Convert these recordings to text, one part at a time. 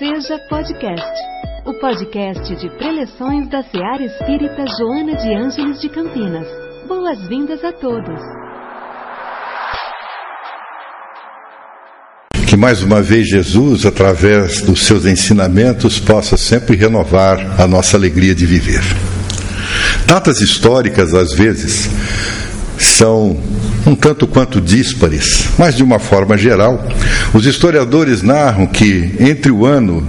Seja Podcast, o podcast de preleções da Seara Espírita Joana de Ângeles de Campinas. Boas-vindas a todos. Que mais uma vez Jesus, através dos seus ensinamentos, possa sempre renovar a nossa alegria de viver. Datas históricas, às vezes, são um tanto quanto díspares, mas de uma forma geral, os historiadores narram que entre o ano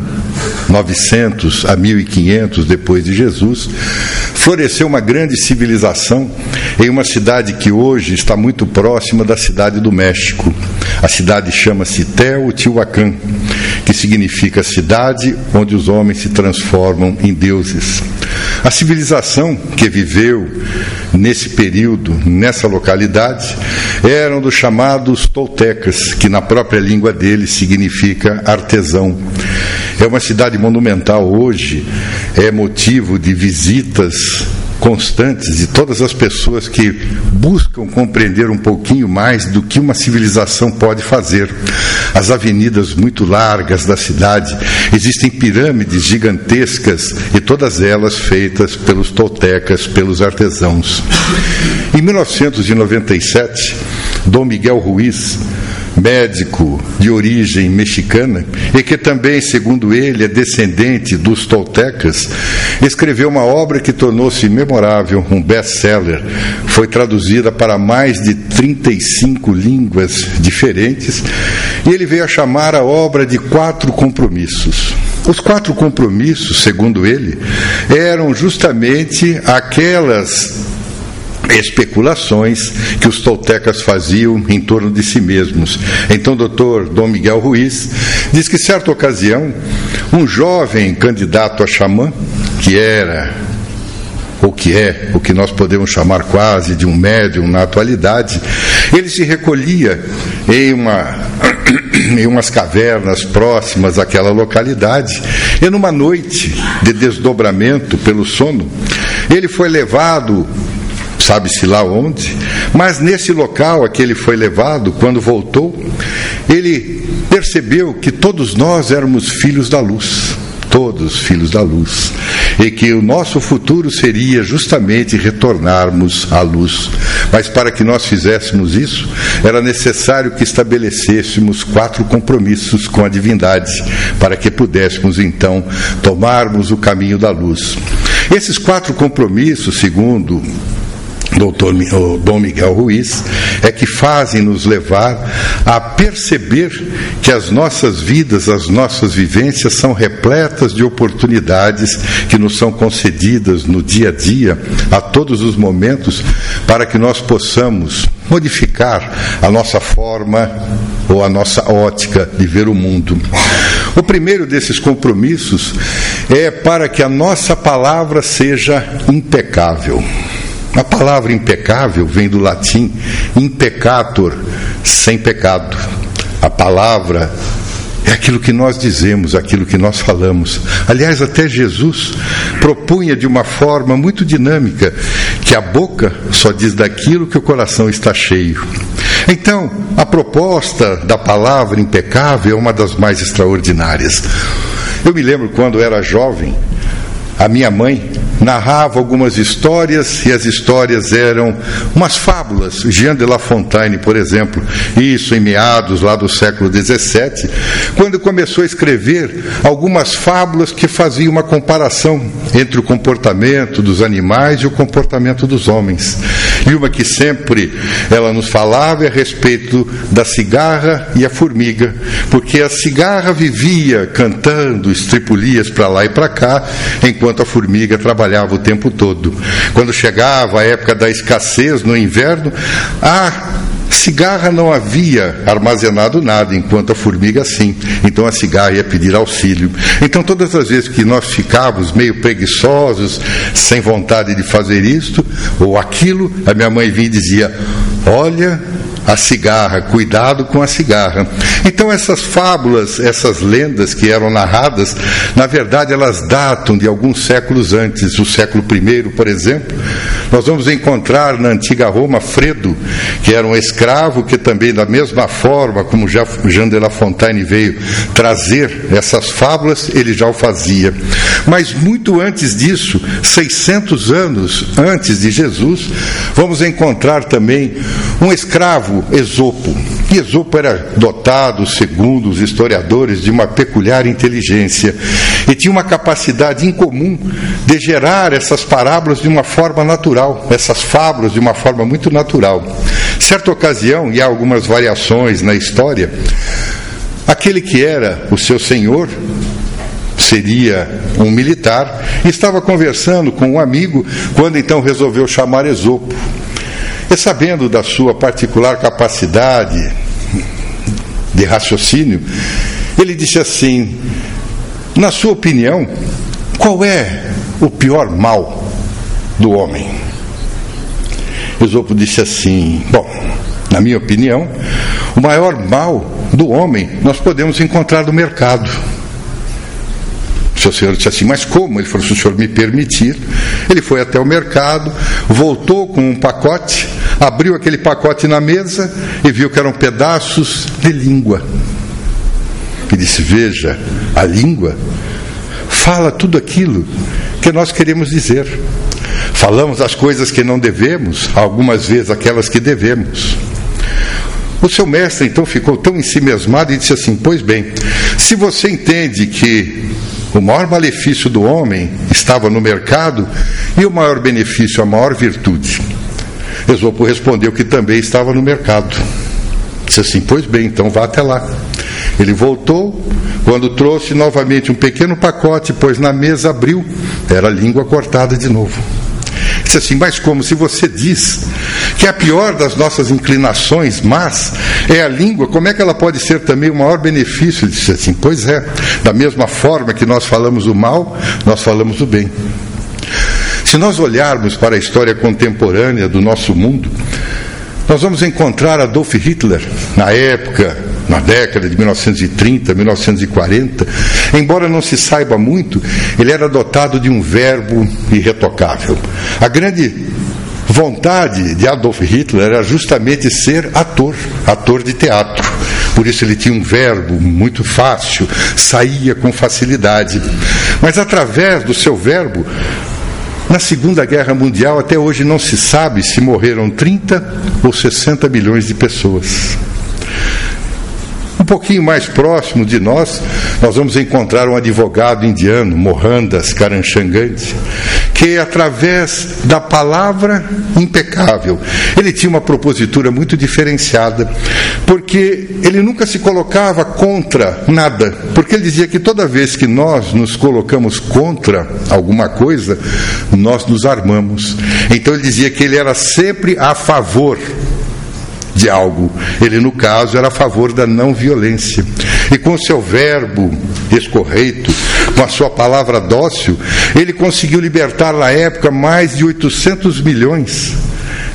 900 a 1500 depois de Jesus, floresceu uma grande civilização em uma cidade que hoje está muito próxima da cidade do México. A cidade chama-se Teotihuacan, que significa cidade onde os homens se transformam em deuses. A civilização que viveu nesse período, nessa localidade, eram dos chamados toltecas, que na própria língua deles significa artesão. É uma cidade monumental hoje, é motivo de visitas constantes de todas as pessoas que buscam compreender um pouquinho mais do que uma civilização pode fazer. As avenidas muito largas da cidade, existem pirâmides gigantescas e todas elas feitas pelos toltecas, pelos artesãos. Em 1997, Dom Miguel Ruiz médico de origem mexicana e que também, segundo ele, é descendente dos toltecas, escreveu uma obra que tornou-se memorável, um best-seller. Foi traduzida para mais de 35 línguas diferentes e ele veio a chamar a obra de Quatro Compromissos. Os quatro compromissos, segundo ele, eram justamente aquelas especulações que os toltecas faziam em torno de si mesmos. Então, doutor Dom Miguel Ruiz diz que, certa ocasião, um jovem candidato a xamã, que era ou que é o que nós podemos chamar quase de um médium na atualidade, ele se recolhia em uma em umas cavernas próximas àquela localidade, e numa noite de desdobramento pelo sono, ele foi levado sabe-se lá onde, mas nesse local a que ele foi levado, quando voltou, ele percebeu que todos nós éramos filhos da luz, todos filhos da luz, e que o nosso futuro seria justamente retornarmos à luz. Mas para que nós fizéssemos isso, era necessário que estabelecêssemos quatro compromissos com a divindade, para que pudéssemos então tomarmos o caminho da luz. Esses quatro compromissos, segundo doutor Dom Miguel Ruiz, é que fazem nos levar a perceber que as nossas vidas, as nossas vivências são repletas de oportunidades que nos são concedidas no dia a dia, a todos os momentos, para que nós possamos modificar a nossa forma ou a nossa ótica de ver o mundo. O primeiro desses compromissos é para que a nossa palavra seja impecável. A palavra impecável vem do latim impecator, sem pecado. A palavra é aquilo que nós dizemos, aquilo que nós falamos. Aliás, até Jesus propunha de uma forma muito dinâmica que a boca só diz daquilo que o coração está cheio. Então, a proposta da palavra impecável é uma das mais extraordinárias. Eu me lembro quando era jovem, a minha mãe narrava algumas histórias e as histórias eram umas fábulas. Jean de La Fontaine, por exemplo, isso em meados lá do século XVII, quando começou a escrever algumas fábulas que faziam uma comparação entre o comportamento dos animais e o comportamento dos homens. E uma que sempre ela nos falava é a respeito da cigarra e a formiga, porque a cigarra vivia cantando estripulias para lá e para cá, enquanto a formiga trabalhava o tempo todo. Quando chegava a época da escassez no inverno, a cigarra não havia armazenado nada, enquanto a formiga sim. Então a cigarra ia pedir auxílio. Então todas as vezes que nós ficávamos meio preguiçosos, sem vontade de fazer isto ou aquilo, a minha mãe vinha e dizia: Olha, a cigarra, cuidado com a cigarra. Então essas fábulas, essas lendas que eram narradas, na verdade elas datam de alguns séculos antes, o século I, por exemplo. Nós vamos encontrar na antiga Roma Fredo, que era um escravo que também da mesma forma como Jean de La Fontaine veio trazer essas fábulas, ele já o fazia. Mas muito antes disso, 600 anos antes de Jesus, vamos encontrar também um escravo, Esopo. E Esopo era dotado, segundo os historiadores, de uma peculiar inteligência e tinha uma capacidade incomum de gerar essas parábolas de uma forma natural, essas fábulas de uma forma muito natural. Certa ocasião, e há algumas variações na história, aquele que era o seu senhor, seria um militar, estava conversando com um amigo quando então resolveu chamar Esopo. E sabendo da sua particular capacidade de raciocínio, ele disse assim: Na sua opinião, qual é o pior mal do homem? Esopo disse assim: Bom, na minha opinião, o maior mal do homem nós podemos encontrar no mercado. O senhor disse assim, mas como? Ele falou, se o senhor me permitir. Ele foi até o mercado, voltou com um pacote, abriu aquele pacote na mesa e viu que eram pedaços de língua. E disse: Veja, a língua fala tudo aquilo que nós queremos dizer. Falamos as coisas que não devemos, algumas vezes aquelas que devemos. O seu mestre então ficou tão ensimesmado e disse assim: Pois bem, se você entende que o maior malefício do homem estava no mercado e o maior benefício, a maior virtude. Esopo respondeu que também estava no mercado. Disse assim: Pois bem, então vá até lá. Ele voltou, quando trouxe novamente um pequeno pacote, pôs na mesa, abriu, era a língua cortada de novo. Disse assim, mas como se você diz que a pior das nossas inclinações, mas é a língua, como é que ela pode ser também o maior benefício? Ele disse assim, pois é, da mesma forma que nós falamos o mal, nós falamos o bem. Se nós olharmos para a história contemporânea do nosso mundo, nós vamos encontrar Adolf Hitler, na época, na década de 1930, 1940, embora não se saiba muito, ele era dotado de um verbo irretocável. A grande vontade de Adolf Hitler era justamente ser ator, ator de teatro. Por isso ele tinha um verbo muito fácil, saía com facilidade. Mas através do seu verbo, na Segunda Guerra Mundial, até hoje não se sabe se morreram 30 ou 60 milhões de pessoas. Um pouquinho mais próximo de nós, nós vamos encontrar um advogado indiano, Mohandas Karanchanganti, que através da palavra impecável, ele tinha uma propositura muito diferenciada, porque ele nunca se colocava contra nada, porque ele dizia que toda vez que nós nos colocamos contra alguma coisa, nós nos armamos. Então ele dizia que ele era sempre a favor de algo. Ele, no caso, era a favor da não violência. E com seu verbo escorreito, com a sua palavra dócil, ele conseguiu libertar na época mais de 800 milhões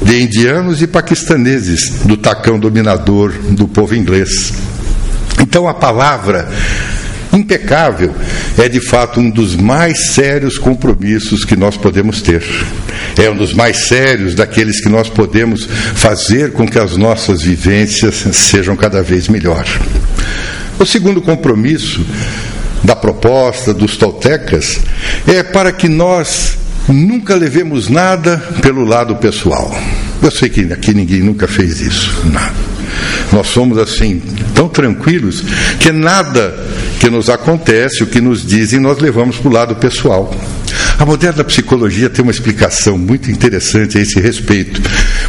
de indianos e paquistaneses do tacão dominador do povo inglês. Então a palavra impecável é de fato um dos mais sérios compromissos que nós podemos ter. É um dos mais sérios daqueles que nós podemos fazer com que as nossas vivências sejam cada vez melhor. O segundo compromisso da proposta dos toltecas é para que nós nunca levemos nada pelo lado pessoal. Eu sei que aqui ninguém nunca fez isso. Não. Nós somos assim, tão tranquilos, que nada que nos acontece, o que nos dizem, nós levamos para o lado pessoal. A moderna psicologia tem uma explicação muito interessante a esse respeito,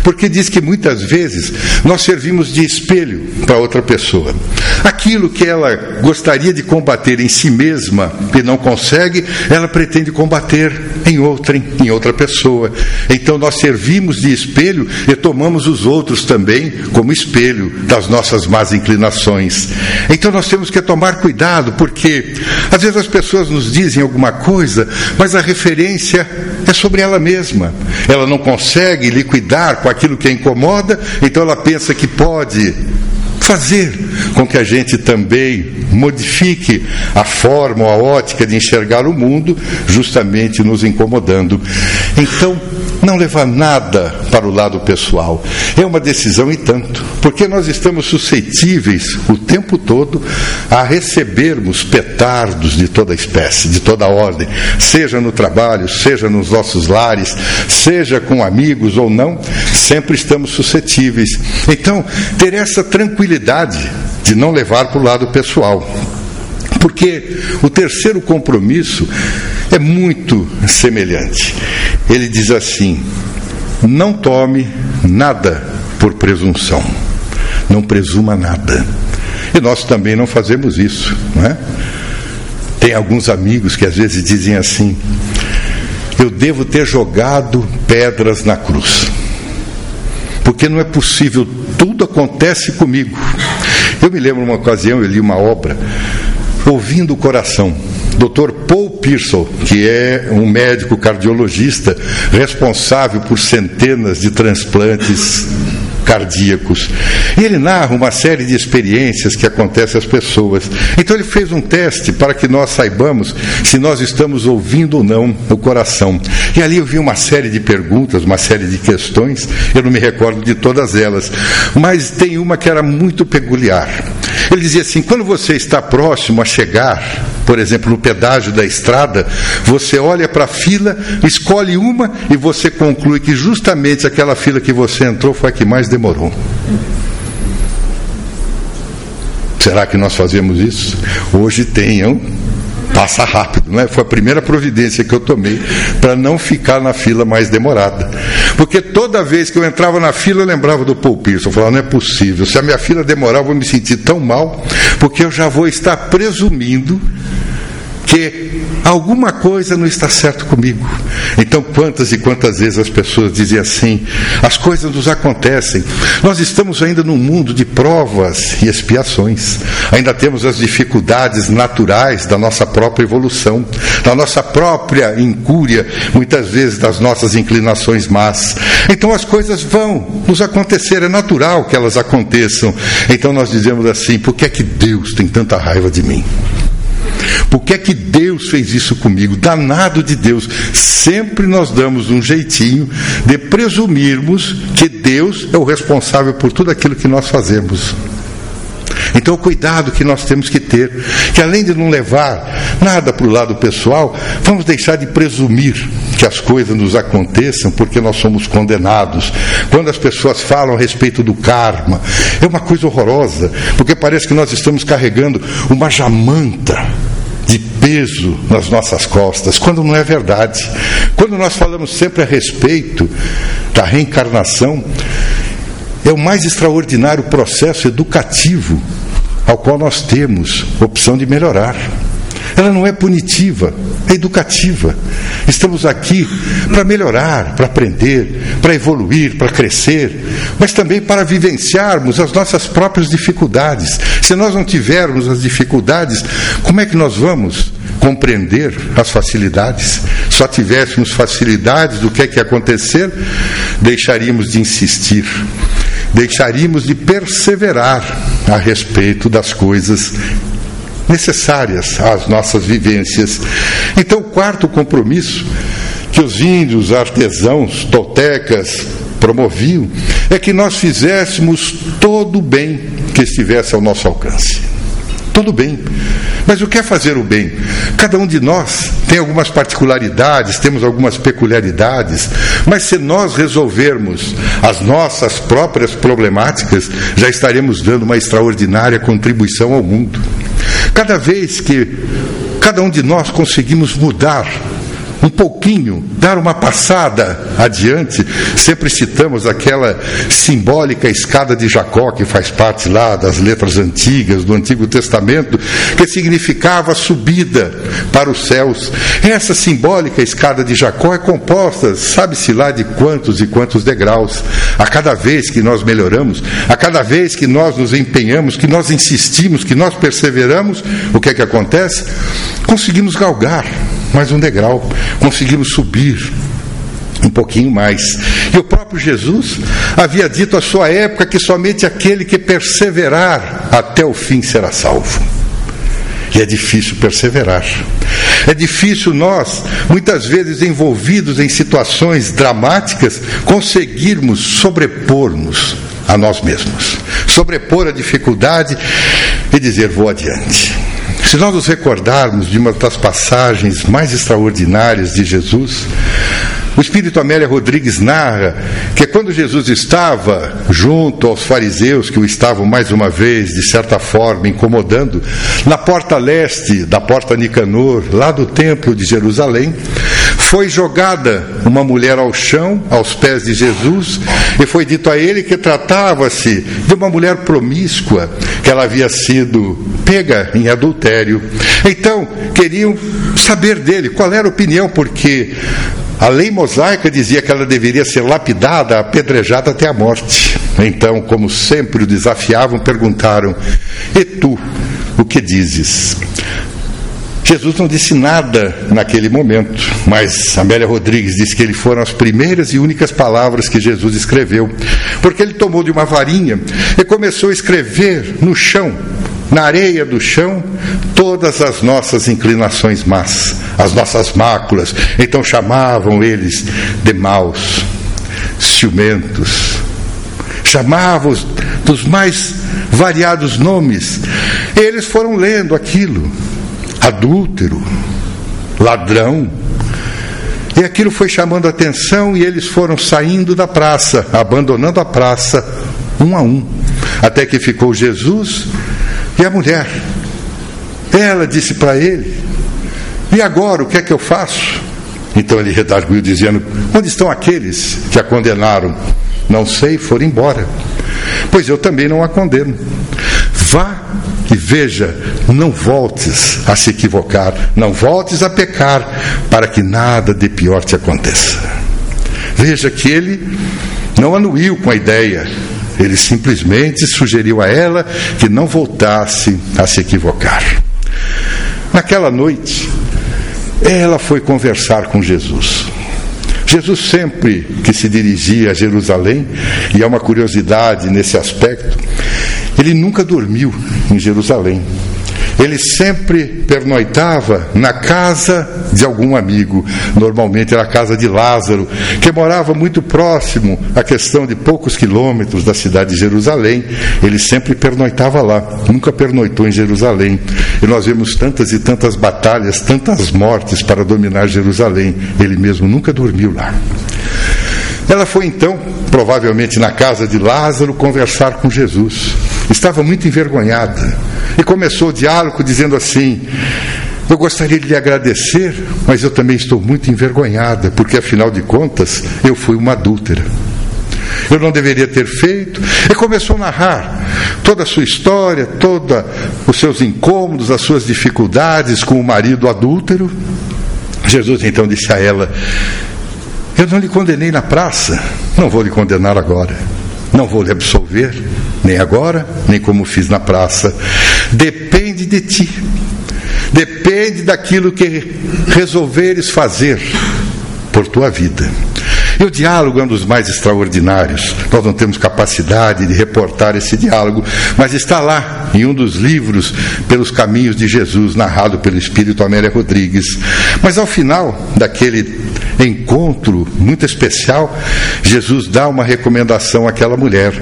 porque diz que muitas vezes nós servimos de espelho para outra pessoa. Aquilo que ela gostaria de combater em si mesma e não consegue, ela pretende combater em outra, em outra pessoa. Então nós servimos de espelho e tomamos os outros também como espelho das nossas más inclinações. Então nós temos que tomar cuidado, porque Às vezes as pessoas nos dizem alguma coisa, mas a referência é sobre ela mesma. Ela não consegue liquidar com aquilo que a incomoda, então ela pensa que pode fazer com que a gente também modifique a forma ou a ótica de enxergar o mundo, justamente nos incomodando. Então, não levar nada para o lado pessoal. É uma decisão e tanto, porque nós estamos suscetíveis o tempo todo a recebermos petardos de toda espécie, de toda ordem, seja no trabalho, seja nos nossos lares, seja com amigos ou não, sempre estamos suscetíveis. Então, ter essa tranquilidade de não levar para o lado pessoal. Porque o terceiro compromisso é muito semelhante. Ele diz assim: não tome nada por presunção, não presuma nada. E nós também não fazemos isso, não é? Tem alguns amigos que às vezes dizem assim: eu devo ter jogado pedras na cruz, porque não é possível, tudo acontece comigo. Eu me lembro uma ocasião, eu li uma obra, ouvindo o coração. Dr. Paul Pearson, que é um médico cardiologista responsável por centenas de transplantes cardíacos. E ele narra uma série de experiências que acontecem às pessoas. Então ele fez um teste para que nós saibamos se nós estamos ouvindo ou não o coração. E ali eu vi uma série de perguntas, uma série de questões, eu não me recordo de todas elas, mas tem uma que era muito peculiar. Ele dizia assim: quando você está próximo a chegar, por exemplo, no pedágio da estrada, você olha para a fila, escolhe uma e você conclui que justamente aquela fila que você entrou foi a que mais demorou. Será que nós fazemos isso? Hoje tenham passa rápido, não é? Foi a primeira providência que eu tomei para não ficar na fila mais demorada. Porque toda vez que eu entrava na fila, eu lembrava do Paul Pearson. Eu falava, não é possível. Se a minha fila demorar, eu vou me sentir tão mal, porque eu já vou estar presumindo que alguma coisa não está certo comigo. Então, quantas e quantas vezes as pessoas dizem assim: as coisas nos acontecem. Nós estamos ainda num mundo de provas e expiações. Ainda temos as dificuldades naturais da nossa própria evolução, da nossa própria incúria, muitas vezes das nossas inclinações más. Então, as coisas vão nos acontecer, é natural que elas aconteçam. Então, nós dizemos assim: por que é que Deus tem tanta raiva de mim? Por que é que Deus fez isso comigo? Danado de Deus. Sempre nós damos um jeitinho de presumirmos que Deus é o responsável por tudo aquilo que nós fazemos. Então, o cuidado que nós temos que ter, que além de não levar nada para o lado pessoal, vamos deixar de presumir que as coisas nos aconteçam porque nós somos condenados. Quando as pessoas falam a respeito do karma, é uma coisa horrorosa, porque parece que nós estamos carregando uma jamanta de peso nas nossas costas, quando não é verdade. Quando nós falamos sempre a respeito da reencarnação, é o mais extraordinário processo educativo ao qual nós temos opção de melhorar. Ela não é punitiva, é educativa. Estamos aqui para melhorar, para aprender, para evoluir, para crescer, mas também para vivenciarmos as nossas próprias dificuldades. Se nós não tivermos as dificuldades, como é que nós vamos compreender as facilidades? Só tivéssemos facilidades do que é que acontecer, deixaríamos de insistir deixaríamos de perseverar a respeito das coisas necessárias às nossas vivências. Então, quarto compromisso que os índios, artesãos, toltecas promoviam é que nós fizéssemos todo o bem que estivesse ao nosso alcance. Todo bem. Mas o que é fazer o bem? Cada um de nós tem algumas particularidades, temos algumas peculiaridades, mas se nós resolvermos as nossas próprias problemáticas, já estaremos dando uma extraordinária contribuição ao mundo. Cada vez que cada um de nós conseguimos mudar um pouquinho, dar uma passada adiante, sempre citamos aquela simbólica escada de Jacó, que faz parte lá das letras antigas do Antigo Testamento, que significava subida para os céus. Essa simbólica escada de Jacó é composta, sabe-se lá de quantos e quantos degraus. A cada vez que nós melhoramos, a cada vez que nós nos empenhamos, que nós insistimos, que nós perseveramos, o que é que acontece? Conseguimos galgar mais um degrau, conseguimos subir um pouquinho mais. E o próprio Jesus havia dito à sua época que somente aquele que perseverar até o fim será salvo. E é difícil perseverar. É difícil nós, muitas vezes envolvidos em situações dramáticas, conseguirmos sobrepor-nos a nós mesmos, sobrepor a dificuldade e dizer: vou adiante. Se nós nos recordarmos de uma das passagens mais extraordinárias de Jesus, o Espírito Amélia Rodrigues narra que quando Jesus estava junto aos fariseus que o estavam mais uma vez, de certa forma, incomodando, na porta leste da porta Nicanor, lá do templo de Jerusalém, foi jogada uma mulher ao chão, aos pés de Jesus, e foi dito a ele que tratava-se de uma mulher promíscua, que ela havia sido pega em adultério. Então, queriam saber dele qual era a opinião, porque a lei mosaica dizia que ela deveria ser lapidada, apedrejada até a morte. Então, como sempre o desafiavam, perguntaram: E tu, o que dizes? Jesus não disse nada naquele momento, mas Amélia Rodrigues disse que ele foram as primeiras e únicas palavras que Jesus escreveu, porque ele tomou de uma varinha e começou a escrever no chão na areia do chão todas as nossas inclinações más, as nossas máculas. Então chamavam eles de maus, ciumentos, chamavam-os dos mais variados nomes. Eles foram lendo aquilo: adúltero, ladrão. E aquilo foi chamando atenção e eles foram saindo da praça, abandonando a praça, um a um, até que ficou Jesus e a mulher, ela disse para ele: E agora, o que é que eu faço? Então ele redarguiu, dizendo: Onde estão aqueles que a condenaram? Não sei, foram embora. Pois eu também não a condeno. Vá e veja, não voltes a se equivocar, não voltes a pecar, para que nada de pior te aconteça. Veja que ele não anuiu com a ideia ele simplesmente sugeriu a ela que não voltasse a se equivocar. Naquela noite, ela foi conversar com Jesus. Jesus sempre que se dirigia a Jerusalém, e há uma curiosidade nesse aspecto, ele nunca dormiu em Jerusalém. Ele sempre pernoitava na casa de algum amigo, normalmente era a casa de Lázaro, que morava muito próximo, a questão de poucos quilômetros da cidade de Jerusalém. Ele sempre pernoitava lá, nunca pernoitou em Jerusalém. E nós vemos tantas e tantas batalhas, tantas mortes para dominar Jerusalém. Ele mesmo nunca dormiu lá. Ela foi então, provavelmente na casa de Lázaro, conversar com Jesus. Estava muito envergonhada e começou o diálogo dizendo assim: Eu gostaria de lhe agradecer, mas eu também estou muito envergonhada, porque afinal de contas eu fui uma adúltera. Eu não deveria ter feito. E começou a narrar toda a sua história, todos os seus incômodos, as suas dificuldades com o marido adúltero. Jesus então disse a ela: Eu não lhe condenei na praça, não vou lhe condenar agora. Não vou lhe absolver, nem agora, nem como fiz na praça. Depende de ti. Depende daquilo que resolveres fazer por tua vida. E o diálogo é um dos mais extraordinários. Nós não temos capacidade de reportar esse diálogo, mas está lá em um dos livros Pelos Caminhos de Jesus, narrado pelo Espírito Amélia Rodrigues. Mas ao final daquele encontro muito especial, Jesus dá uma recomendação àquela mulher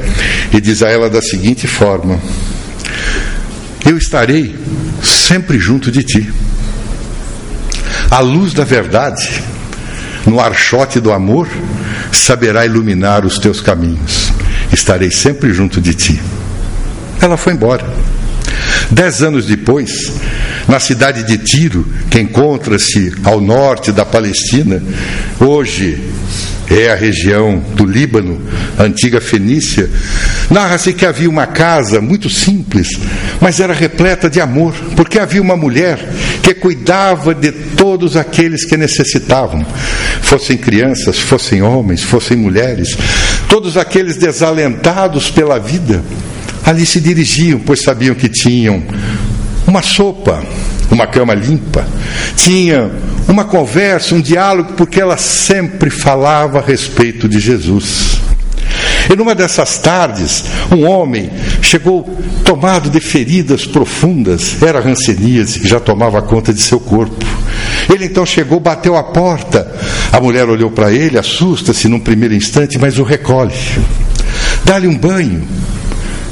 e diz a ela da seguinte forma: Eu estarei sempre junto de ti. A luz da verdade no archote do amor, saberá iluminar os teus caminhos. Estarei sempre junto de ti. Ela foi embora. Dez anos depois, na cidade de Tiro, que encontra-se ao norte da Palestina, hoje é a região do Líbano, antiga Fenícia, narra-se que havia uma casa muito simples, mas era repleta de amor, porque havia uma mulher que cuidava de todos aqueles que necessitavam, fossem crianças, fossem homens, fossem mulheres, todos aqueles desalentados pela vida, ali se dirigiam, pois sabiam que tinham uma sopa, uma cama limpa, tinha uma conversa, um diálogo, porque ela sempre falava a respeito de Jesus. E numa dessas tardes, um homem chegou tomado de feridas profundas, era ranceníase que já tomava conta de seu corpo. Ele então chegou, bateu a porta. A mulher olhou para ele, assusta-se num primeiro instante, mas o recolhe. Dá-lhe um banho,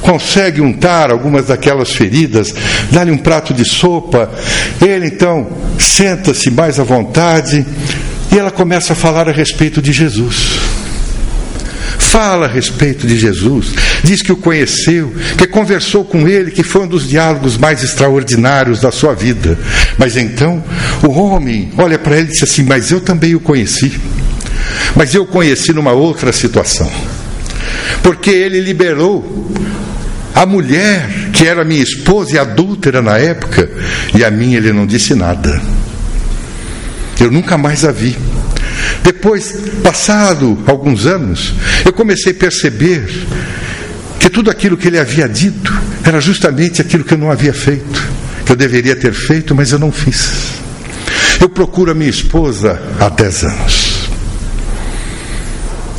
consegue untar algumas daquelas feridas, dá-lhe um prato de sopa. Ele então senta-se mais à vontade e ela começa a falar a respeito de Jesus. Fala a respeito de Jesus, diz que o conheceu, que conversou com ele, que foi um dos diálogos mais extraordinários da sua vida. Mas então o homem olha para ele e diz assim: Mas eu também o conheci. Mas eu o conheci numa outra situação. Porque ele liberou a mulher, que era minha esposa e adúltera na época, e a mim ele não disse nada. Eu nunca mais a vi. Depois, passado alguns anos, eu comecei a perceber que tudo aquilo que ele havia dito era justamente aquilo que eu não havia feito, que eu deveria ter feito, mas eu não fiz. Eu procuro a minha esposa há dez anos.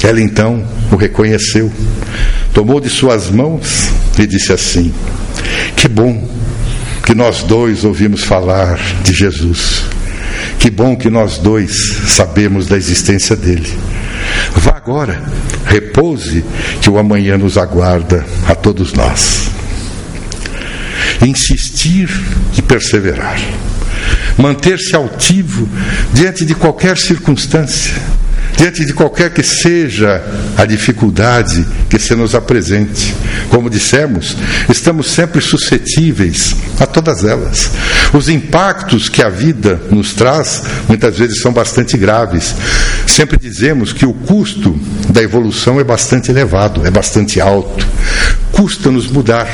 Ela então o reconheceu, tomou de suas mãos e disse assim: Que bom que nós dois ouvimos falar de Jesus. Que bom que nós dois sabemos da existência dele. Vá agora, repouse, que o amanhã nos aguarda a todos nós. Insistir e perseverar. Manter-se altivo diante de qualquer circunstância diante de qualquer que seja a dificuldade que se nos apresente. Como dissemos, estamos sempre suscetíveis a todas elas. Os impactos que a vida nos traz muitas vezes são bastante graves. Sempre dizemos que o custo da evolução é bastante elevado, é bastante alto. Custa-nos mudar.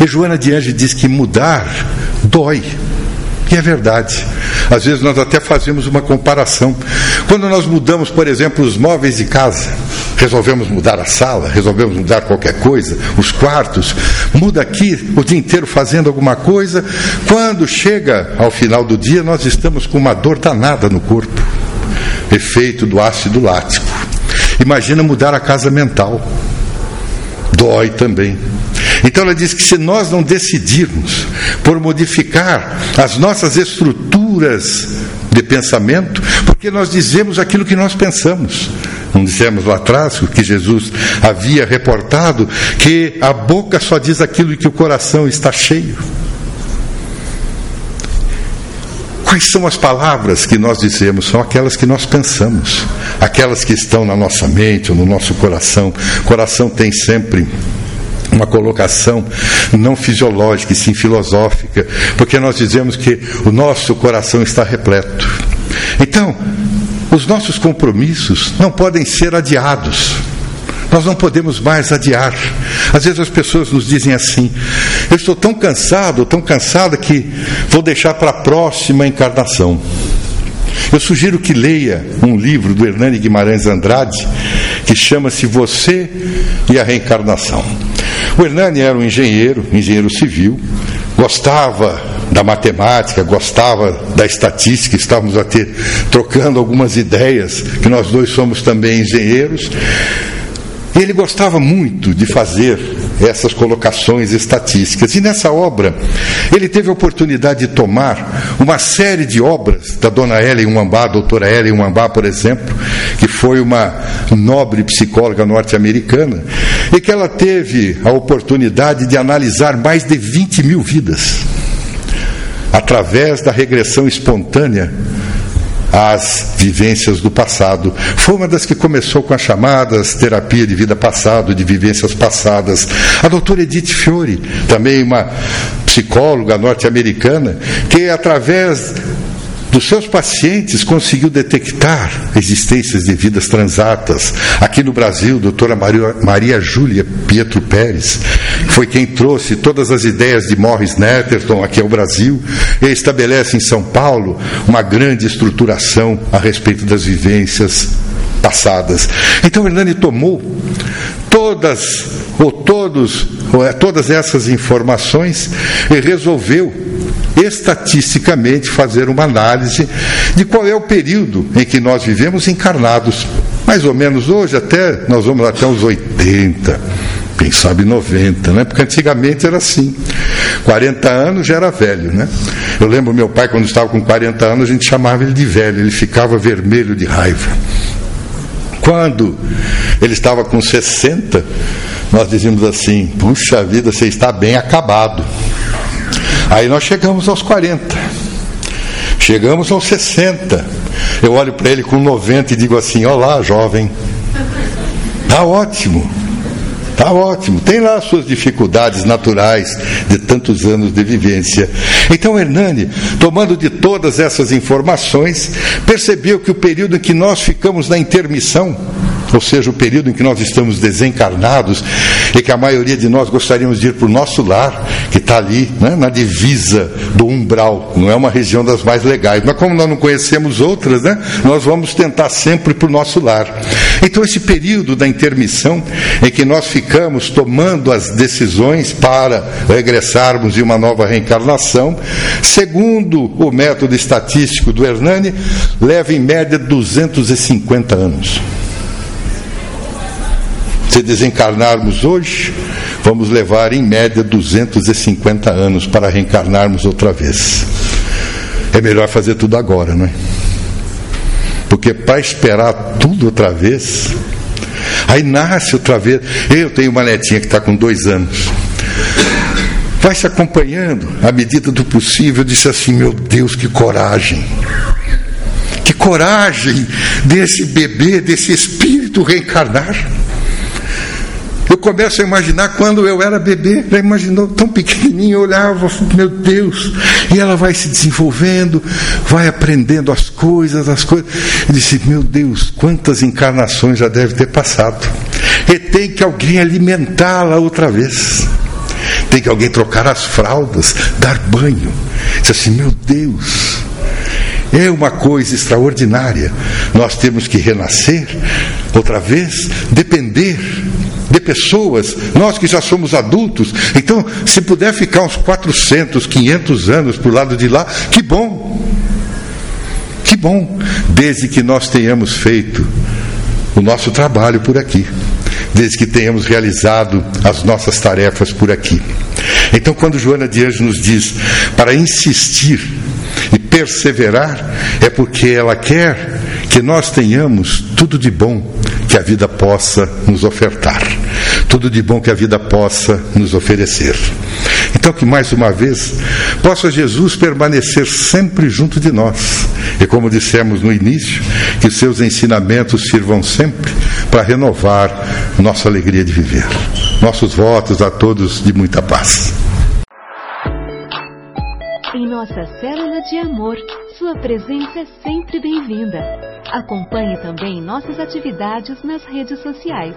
E Joana de Ange diz que mudar dói. E é verdade. Às vezes nós até fazemos uma comparação. Quando nós mudamos, por exemplo, os móveis de casa, resolvemos mudar a sala, resolvemos mudar qualquer coisa, os quartos, muda aqui o dia inteiro fazendo alguma coisa. Quando chega ao final do dia, nós estamos com uma dor danada no corpo, efeito do ácido lático. Imagina mudar a casa mental. Dói também. Então ela diz que se nós não decidirmos por modificar as nossas estruturas de pensamento, porque nós dizemos aquilo que nós pensamos. Não dissemos lá atrás que Jesus havia reportado que a boca só diz aquilo que o coração está cheio. Quais são as palavras que nós dizemos? São aquelas que nós pensamos, aquelas que estão na nossa mente ou no nosso coração. O coração tem sempre uma colocação não fisiológica e sim filosófica, porque nós dizemos que o nosso coração está repleto. Então, os nossos compromissos não podem ser adiados. Nós não podemos mais adiar. Às vezes as pessoas nos dizem assim: eu estou tão cansado, tão cansada que vou deixar para a próxima encarnação. Eu sugiro que leia um livro do Hernani Guimarães Andrade que chama-se Você e a Reencarnação. O Hernani era um engenheiro, engenheiro civil, gostava da matemática, gostava da estatística, estávamos a ter trocando algumas ideias, que nós dois somos também engenheiros. Ele gostava muito de fazer essas colocações estatísticas. E nessa obra, ele teve a oportunidade de tomar uma série de obras da dona Ellen Wambá, doutora Ellen Wambá, por exemplo, que foi uma nobre psicóloga norte-americana, e que ela teve a oportunidade de analisar mais de 20 mil vidas através da regressão espontânea às vivências do passado. Foi uma das que começou com as chamadas terapia de vida passado, de vivências passadas. A doutora Edith Fiore, também uma psicóloga norte-americana, que através dos seus pacientes conseguiu detectar existências de vidas transatas. Aqui no Brasil, a doutora Maria, Maria Júlia Pietro Pérez foi quem trouxe todas as ideias de Morris Netterton aqui ao Brasil e estabelece em São Paulo uma grande estruturação a respeito das vivências passadas. Então Hernani tomou todas ou todos ou é, todas essas informações e resolveu estatisticamente fazer uma análise de qual é o período em que nós vivemos encarnados. Mais ou menos hoje até nós vamos até os 80, quem sabe 90, né? Porque antigamente era assim. 40 anos já era velho, né? Eu lembro meu pai quando estava com 40 anos, a gente chamava ele de velho, ele ficava vermelho de raiva. Quando ele estava com 60, nós dizíamos assim: puxa vida, você está bem acabado. Aí nós chegamos aos 40, chegamos aos 60. Eu olho para ele com 90 e digo assim: Olá, jovem. Tá ótimo. Tá ótimo. Tem lá as suas dificuldades naturais de tantos anos de vivência. Então Hernani, tomando de todas essas informações, percebeu que o período em que nós ficamos na intermissão ou seja, o período em que nós estamos desencarnados e que a maioria de nós gostaríamos de ir para o nosso lar, que está ali, né, na divisa do umbral, não é uma região das mais legais, mas como nós não conhecemos outras, né, nós vamos tentar sempre para o nosso lar. Então, esse período da intermissão em que nós ficamos tomando as decisões para regressarmos em uma nova reencarnação, segundo o método estatístico do Hernani, leva em média 250 anos. Se desencarnarmos hoje, vamos levar em média 250 anos para reencarnarmos outra vez. É melhor fazer tudo agora, não é? Porque para esperar tudo outra vez, aí nasce outra vez. Eu tenho uma netinha que está com dois anos. Vai se acompanhando à medida do possível. Eu disse assim: Meu Deus, que coragem! Que coragem desse bebê, desse espírito reencarnar. Eu começo a imaginar quando eu era bebê, já imaginou tão pequenininho, eu olhava, meu Deus, e ela vai se desenvolvendo, vai aprendendo as coisas, as coisas. E disse, meu Deus, quantas encarnações já deve ter passado. E tem que alguém alimentá-la outra vez. Tem que alguém trocar as fraldas, dar banho. Disse assim, meu Deus, é uma coisa extraordinária. Nós temos que renascer outra vez, depender de pessoas, nós que já somos adultos. Então, se puder ficar uns 400, 500 anos para o lado de lá, que bom. Que bom, desde que nós tenhamos feito o nosso trabalho por aqui, desde que tenhamos realizado as nossas tarefas por aqui. Então, quando Joana de Anjos nos diz para insistir e perseverar, é porque ela quer que nós tenhamos tudo de bom que a vida possa nos ofertar, tudo de bom que a vida possa nos oferecer. Então, que mais uma vez possa Jesus permanecer sempre junto de nós. E como dissemos no início, que seus ensinamentos sirvam sempre para renovar nossa alegria de viver. Nossos votos a todos de muita paz. Em nossa célula de amor, sua presença é sempre bem-vinda. Acompanhe também nossas atividades nas redes sociais.